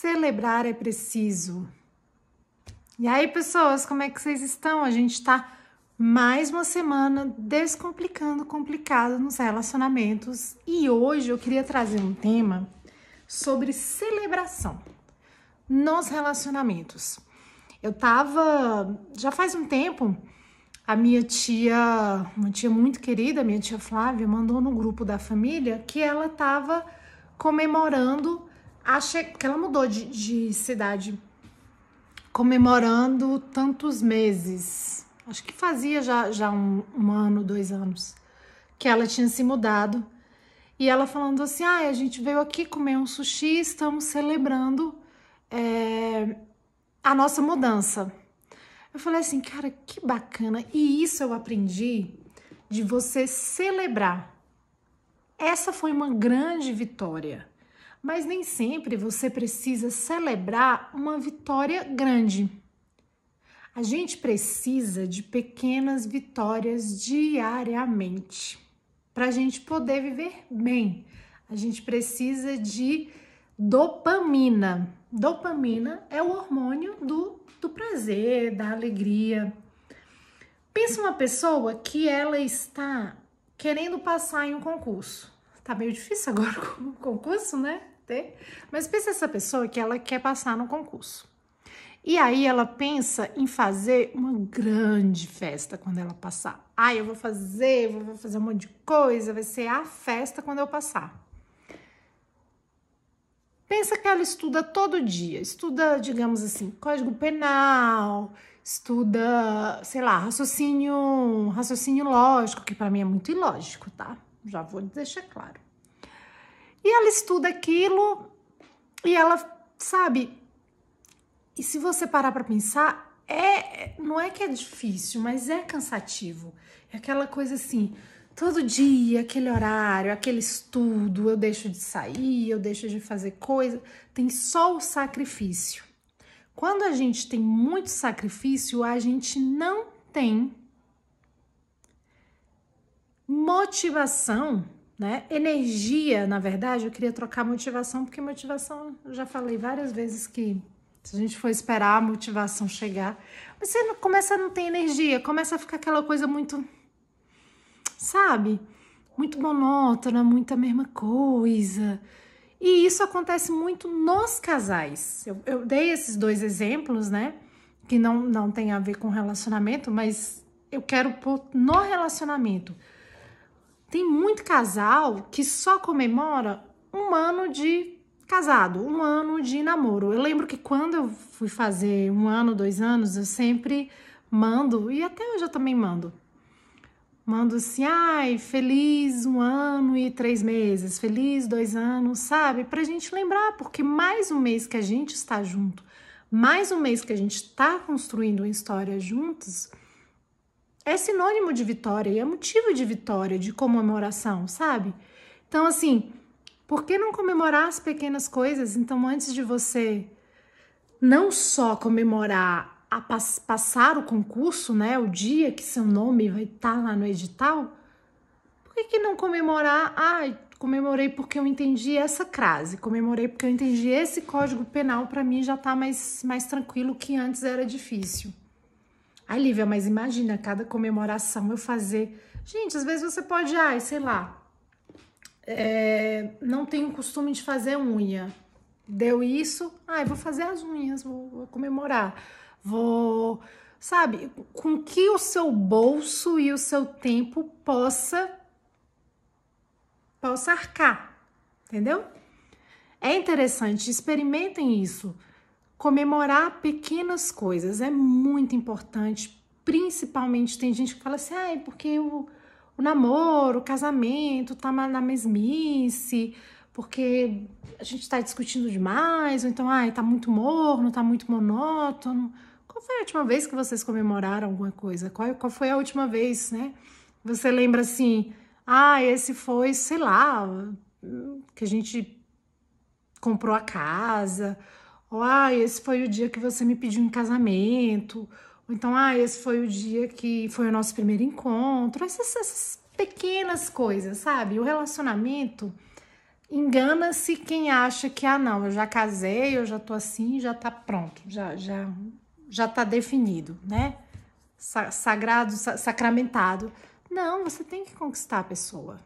celebrar é preciso. E aí, pessoas, como é que vocês estão? A gente tá mais uma semana descomplicando complicado nos relacionamentos e hoje eu queria trazer um tema sobre celebração nos relacionamentos. Eu tava já faz um tempo a minha tia, uma tia muito querida, minha tia Flávia, mandou no grupo da família que ela tava comemorando a che... que ela mudou de, de cidade comemorando tantos meses. Acho que fazia já, já um, um ano, dois anos, que ela tinha se mudado. E ela falando assim: ah, a gente veio aqui comer um sushi, estamos celebrando é, a nossa mudança. Eu falei assim, cara, que bacana. E isso eu aprendi de você celebrar. Essa foi uma grande vitória. Mas nem sempre você precisa celebrar uma vitória grande. A gente precisa de pequenas vitórias diariamente para a gente poder viver bem. A gente precisa de dopamina. Dopamina é o hormônio do, do prazer, da alegria. Pensa uma pessoa que ela está querendo passar em um concurso. Tá meio difícil agora com o concurso, né? Ter. Mas pensa essa pessoa que ela quer passar no concurso. E aí ela pensa em fazer uma grande festa quando ela passar. Ah, eu vou fazer, vou fazer um monte de coisa, vai ser a festa quando eu passar. Pensa que ela estuda todo dia, estuda, digamos assim, código penal, estuda, sei lá, raciocínio, raciocínio lógico, que para mim é muito ilógico, tá? Já vou deixar claro. E ela estuda aquilo e ela, sabe? E se você parar para pensar, é, não é que é difícil, mas é cansativo. É aquela coisa assim, todo dia, aquele horário, aquele estudo, eu deixo de sair, eu deixo de fazer coisa, tem só o sacrifício. Quando a gente tem muito sacrifício, a gente não tem motivação, né? Energia, na verdade, eu queria trocar motivação, porque motivação, eu já falei várias vezes que se a gente for esperar a motivação chegar, você começa a não ter energia, começa a ficar aquela coisa muito sabe? Muito monótona, muita mesma coisa. E isso acontece muito nos casais. Eu, eu, dei esses dois exemplos, né? Que não, não tem a ver com relacionamento, mas eu quero pôr no relacionamento. Tem muito casal que só comemora um ano de casado, um ano de namoro. Eu lembro que quando eu fui fazer um ano, dois anos, eu sempre mando, e até hoje eu também mando, mando assim, ai, feliz um ano e três meses, feliz dois anos, sabe? Pra gente lembrar, porque mais um mês que a gente está junto, mais um mês que a gente está construindo uma história juntos, é sinônimo de vitória e é motivo de vitória, de comemoração, sabe? Então, assim, por que não comemorar as pequenas coisas? Então, antes de você não só comemorar a pass passar o concurso, né, o dia que seu nome vai estar tá lá no edital, por que, que não comemorar? Ai, ah, comemorei porque eu entendi essa crase, comemorei porque eu entendi esse código penal, para mim já tá mais, mais tranquilo que antes era difícil. Ai, Lívia, mas imagina cada comemoração eu fazer. Gente, às vezes você pode, ai, sei lá, é, não tenho costume de fazer unha. Deu isso, ai, vou fazer as unhas, vou, vou comemorar vou, sabe, com que o seu bolso e o seu tempo possa possa arcar, entendeu? É interessante, experimentem isso. Comemorar pequenas coisas é muito importante, principalmente tem gente que fala assim, ah, é porque o, o namoro, o casamento tá na mesmice, porque a gente tá discutindo demais, ou então, ai, tá muito morno, tá muito monótono. Qual foi a última vez que vocês comemoraram alguma coisa? Qual, qual foi a última vez, né? Você lembra assim, ah, esse foi, sei lá, que a gente comprou a casa, ou ah, esse foi o dia que você me pediu em casamento, ou então, ah, esse foi o dia que foi o nosso primeiro encontro, essas, essas pequenas coisas, sabe? O relacionamento Engana-se quem acha que, ah, não, eu já casei, eu já tô assim, já tá pronto, já, já, já tá definido, né? Sagrado, sacramentado. Não, você tem que conquistar a pessoa.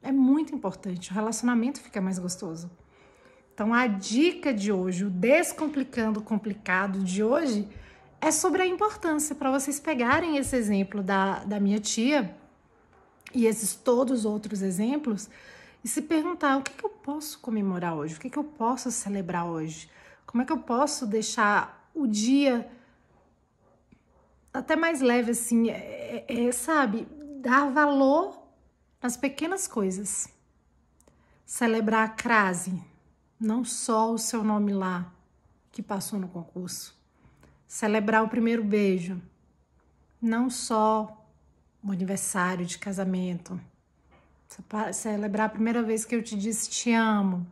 É muito importante, o relacionamento fica mais gostoso. Então, a dica de hoje, o descomplicando o complicado de hoje, é sobre a importância para vocês pegarem esse exemplo da, da minha tia e esses todos os outros exemplos e se perguntar o que, que eu posso comemorar hoje, o que, que eu posso celebrar hoje, como é que eu posso deixar o dia até mais leve, assim, é, é, é, sabe, dar valor nas pequenas coisas. Celebrar a crase, não só o seu nome lá que passou no concurso. Celebrar o primeiro beijo, não só o aniversário de casamento celebrar a primeira vez que eu te disse te amo.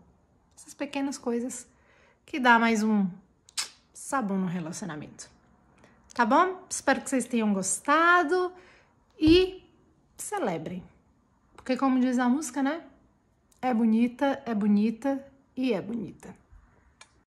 Essas pequenas coisas que dá mais um sabão no relacionamento. Tá bom? Espero que vocês tenham gostado e celebrem. Porque como diz a música, né? É bonita, é bonita e é bonita.